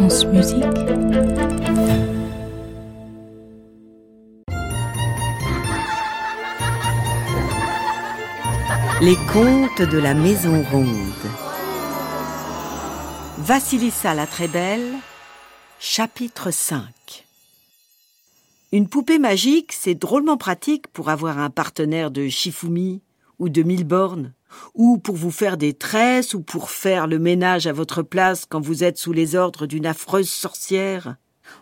Les contes de la Maison Ronde. Vassilissa la très belle, chapitre 5. Une poupée magique, c'est drôlement pratique pour avoir un partenaire de Shifumi ou de Milborn, ou pour vous faire des tresses ou pour faire le ménage à votre place quand vous êtes sous les ordres d'une affreuse sorcière.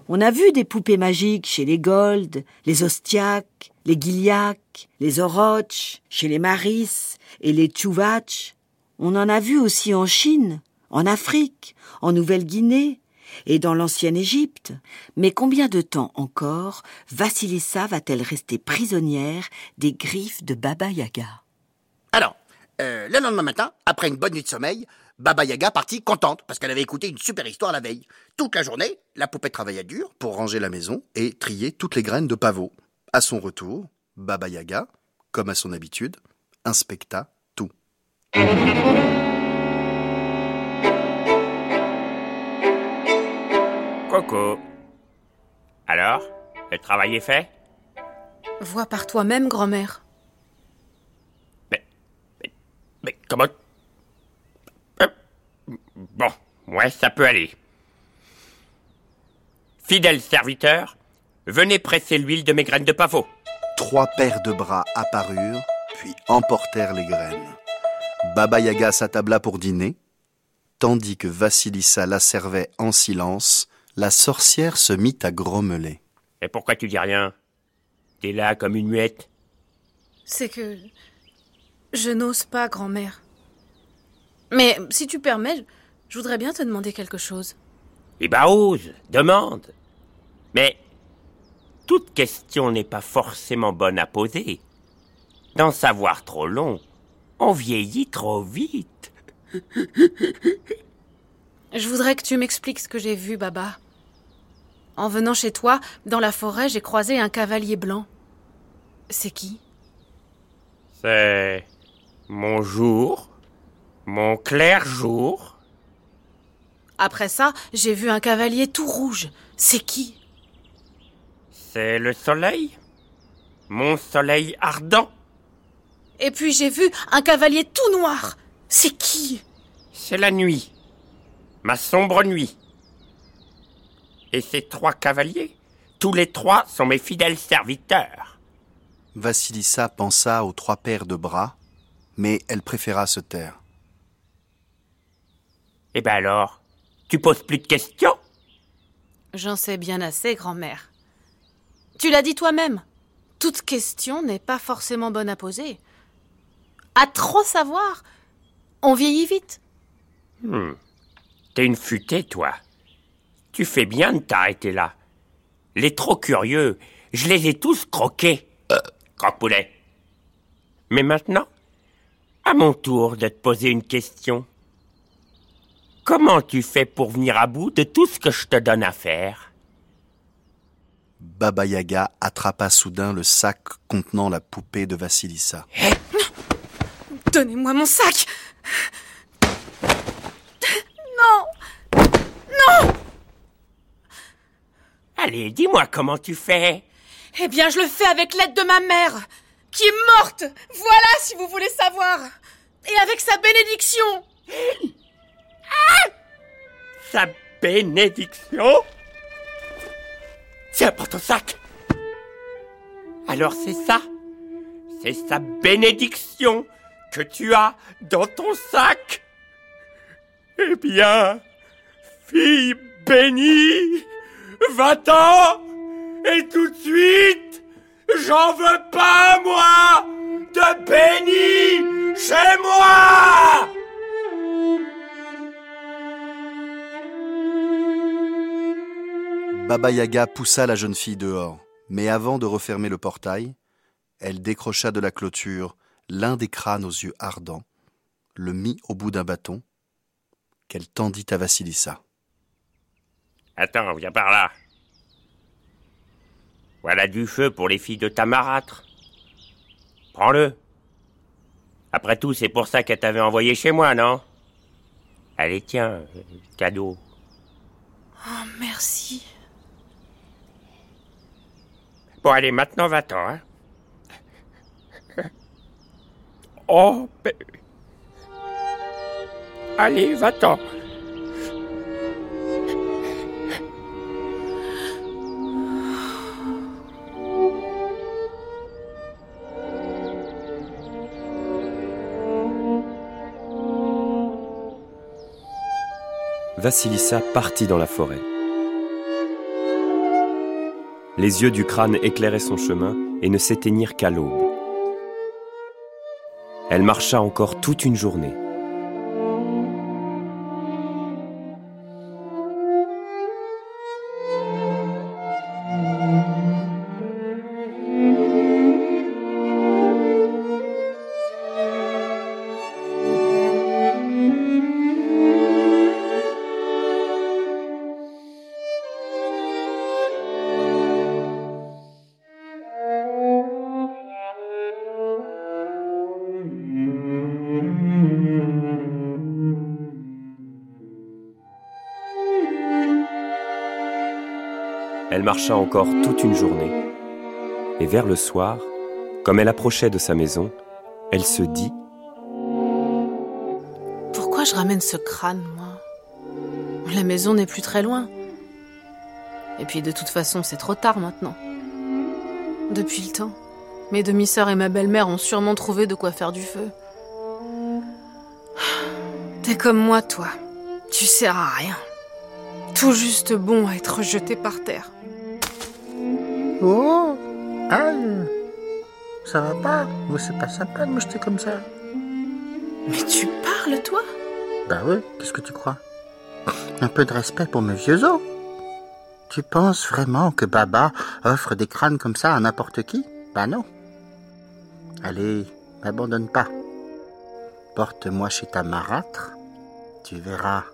On a vu des poupées magiques chez les Gold, les Ostiak, les Giliac, les Oroch, chez les Maris et les Tchouvach. On en a vu aussi en Chine, en Afrique, en Nouvelle-Guinée et dans l'ancienne Égypte. Mais combien de temps encore Vassilissa va-t-elle rester prisonnière des griffes de Baba Yaga? Alors, euh, le lendemain matin, après une bonne nuit de sommeil, Baba Yaga partit contente parce qu'elle avait écouté une super histoire la veille. Toute la journée, la poupée travailla dur pour ranger la maison et trier toutes les graines de pavot. À son retour, Baba Yaga, comme à son habitude, inspecta tout. Coco. Alors, le travail est fait? Vois par toi-même, grand-mère. mais, mais, mais comment? Euh, Bon, ouais, ça peut aller. Fidèle serviteur, venez presser l'huile de mes graines de pavot. Trois paires de bras apparurent, puis emportèrent les graines. Baba Yaga s'attabla pour dîner. Tandis que Vassilissa la servait en silence, la sorcière se mit à grommeler. Et pourquoi tu dis rien? T'es là comme une muette C'est que. Je n'ose pas, grand-mère. Mais si tu permets, je voudrais bien te demander quelque chose. Eh ben ose, demande. Mais toute question n'est pas forcément bonne à poser. D'en savoir trop long, on vieillit trop vite. Je voudrais que tu m'expliques ce que j'ai vu, Baba. En venant chez toi, dans la forêt, j'ai croisé un cavalier blanc. C'est qui? C'est mon jour, mon clair jour. Après ça, j'ai vu un cavalier tout rouge. C'est qui? C'est le soleil, mon soleil ardent. Et puis j'ai vu un cavalier tout noir. C'est qui? C'est la nuit, ma sombre nuit. Et ces trois cavaliers, tous les trois sont mes fidèles serviteurs. Vassilissa pensa aux trois paires de bras, mais elle préféra se taire. Eh ben alors, tu poses plus de questions? J'en sais bien assez, grand-mère. Tu l'as dit toi-même. Toute question n'est pas forcément bonne à poser. À trop savoir, on vieillit vite. T'es une futée, toi. Tu fais bien de t'arrêter là. Les trop curieux, je les ai tous croqués. Euh, croque-poulet. Mais maintenant, à mon tour de te poser une question. Comment tu fais pour venir à bout de tout ce que je te donne à faire? Baba Yaga attrapa soudain le sac contenant la poupée de Vassilissa. Donnez-moi mon sac Non Non Allez, dis-moi comment tu fais. Eh bien, je le fais avec l'aide de ma mère, qui est morte. Voilà si vous voulez savoir. Et avec sa bénédiction. Sa bénédiction Tiens, prends ton sac. Alors c'est ça. C'est sa bénédiction que tu as dans ton sac. Eh bien, fille bénie, va-t'en et tout de suite, j'en veux pas, moi, de béni chez moi Baba Yaga poussa la jeune fille dehors, mais avant de refermer le portail, elle décrocha de la clôture l'un des crânes aux yeux ardents, le mit au bout d'un bâton, qu'elle tendit à Vassilissa. Attends, viens par là. Voilà du feu pour les filles de ta marâtre. Prends-le. Après tout, c'est pour ça qu'elle t'avait envoyé chez moi, non? Allez, tiens, cadeau. Oh, merci. Bon, allez, maintenant va-t'en, hein. Oh. Allez, va-t'en. Vassilissa partit dans la forêt. Les yeux du crâne éclairaient son chemin et ne s'éteignirent qu'à l'aube. Elle marcha encore toute une journée. Elle marcha encore toute une journée. Et vers le soir, comme elle approchait de sa maison, elle se dit Pourquoi je ramène ce crâne, moi? La maison n'est plus très loin. Et puis de toute façon, c'est trop tard maintenant. Depuis le temps, mes demi-sœurs et ma belle-mère ont sûrement trouvé de quoi faire du feu. T'es comme moi, toi. Tu sers à rien. Tout juste bon à être jeté par terre. Oh Aïe Ça va pas Mais c'est pas sympa de me jeter comme ça. Mais tu parles, toi? Bah oui, qu'est-ce que tu crois? Un peu de respect pour mes vieux os. Tu penses vraiment que Baba offre des crânes comme ça à n'importe qui? Bah non. Allez, m'abandonne pas. Porte-moi chez ta marâtre. Tu verras,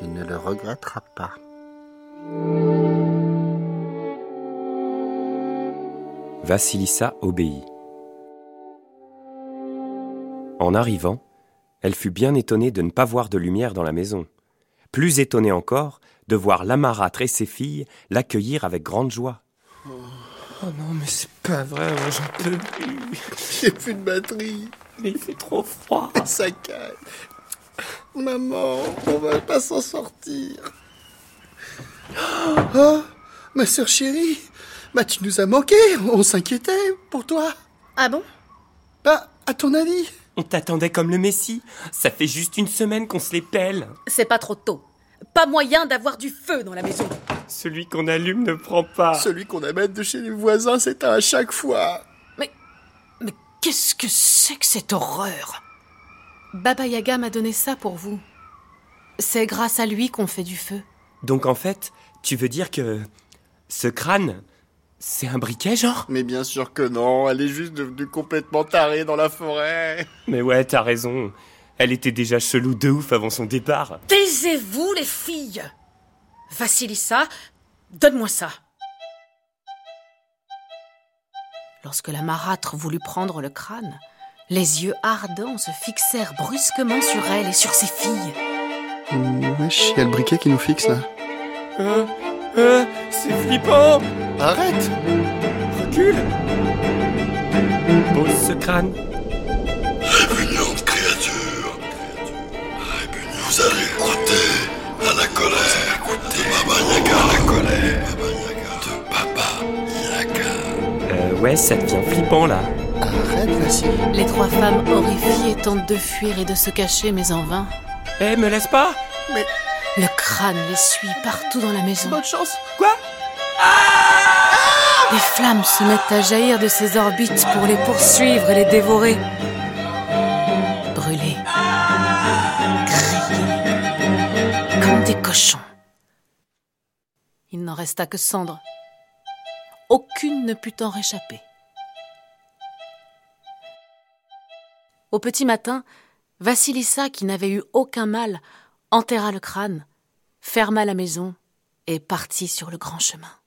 tu ne le regretteras pas. Vassilissa obéit. En arrivant, elle fut bien étonnée de ne pas voir de lumière dans la maison. Plus étonnée encore de voir l'amarâtre et ses filles l'accueillir avec grande joie. Oh non, mais c'est pas vrai, j'en peux plus. J'ai plus de batterie. Mais il fait trop froid. Ça caille. Maman, on va pas s'en sortir. Oh, ma sœur chérie, bah tu nous as manqué, on s'inquiétait pour toi. Ah bon? Bah, à ton avis? On t'attendait comme le Messie. Ça fait juste une semaine qu'on se les pèle. C'est pas trop tôt. Pas moyen d'avoir du feu dans la maison. Celui qu'on allume ne prend pas. Celui qu'on amène de chez les voisins, c'est à chaque fois. Mais. Mais qu'est-ce que c'est que cette horreur? Baba Yaga m'a donné ça pour vous. C'est grâce à lui qu'on fait du feu. Donc en fait, tu veux dire que. Ce crâne, c'est un briquet, genre? Mais bien sûr que non, elle est juste devenue complètement tarée dans la forêt. Mais ouais, t'as raison. Elle était déjà chelou de ouf avant son départ. Taisez-vous, les filles Vassilissa, donne-moi ça. Lorsque la marâtre voulut prendre le crâne, les yeux ardents se fixèrent brusquement sur elle et sur ses filles. Wesh, y a le briquet qui nous fixe là. Euh, euh, c'est flippant Arrête Recule Pose ce crâne. Répugnante créature. Vous allez goûter à la colère de Baba Yaga. À la colère de Baba Yaga. Euh, ouais, ça devient flippant là. Les trois femmes horrifiées tentent de fuir et de se cacher, mais en vain. Eh, me laisse pas Le crâne les suit partout dans la maison. Bonne chance. Quoi? Les flammes se mettent à jaillir de ses orbites pour les poursuivre et les dévorer. Brûlés. Grillés. Comme des cochons. Il n'en resta que cendre. Aucune ne put en réchapper. Au petit matin, Vassilissa, qui n'avait eu aucun mal, enterra le crâne, ferma la maison et partit sur le grand chemin.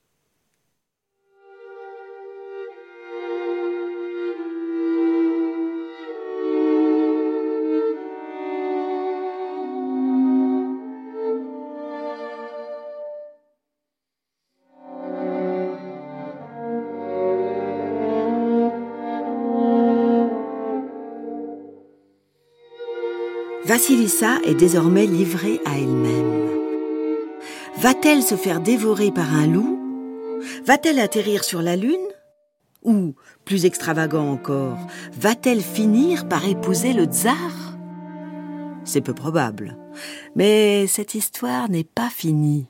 Vassilissa est désormais livrée à elle-même. Va-t-elle se faire dévorer par un loup? Va-t-elle atterrir sur la Lune? Ou, plus extravagant encore, va-t-elle finir par épouser le tsar? C'est peu probable. Mais cette histoire n'est pas finie.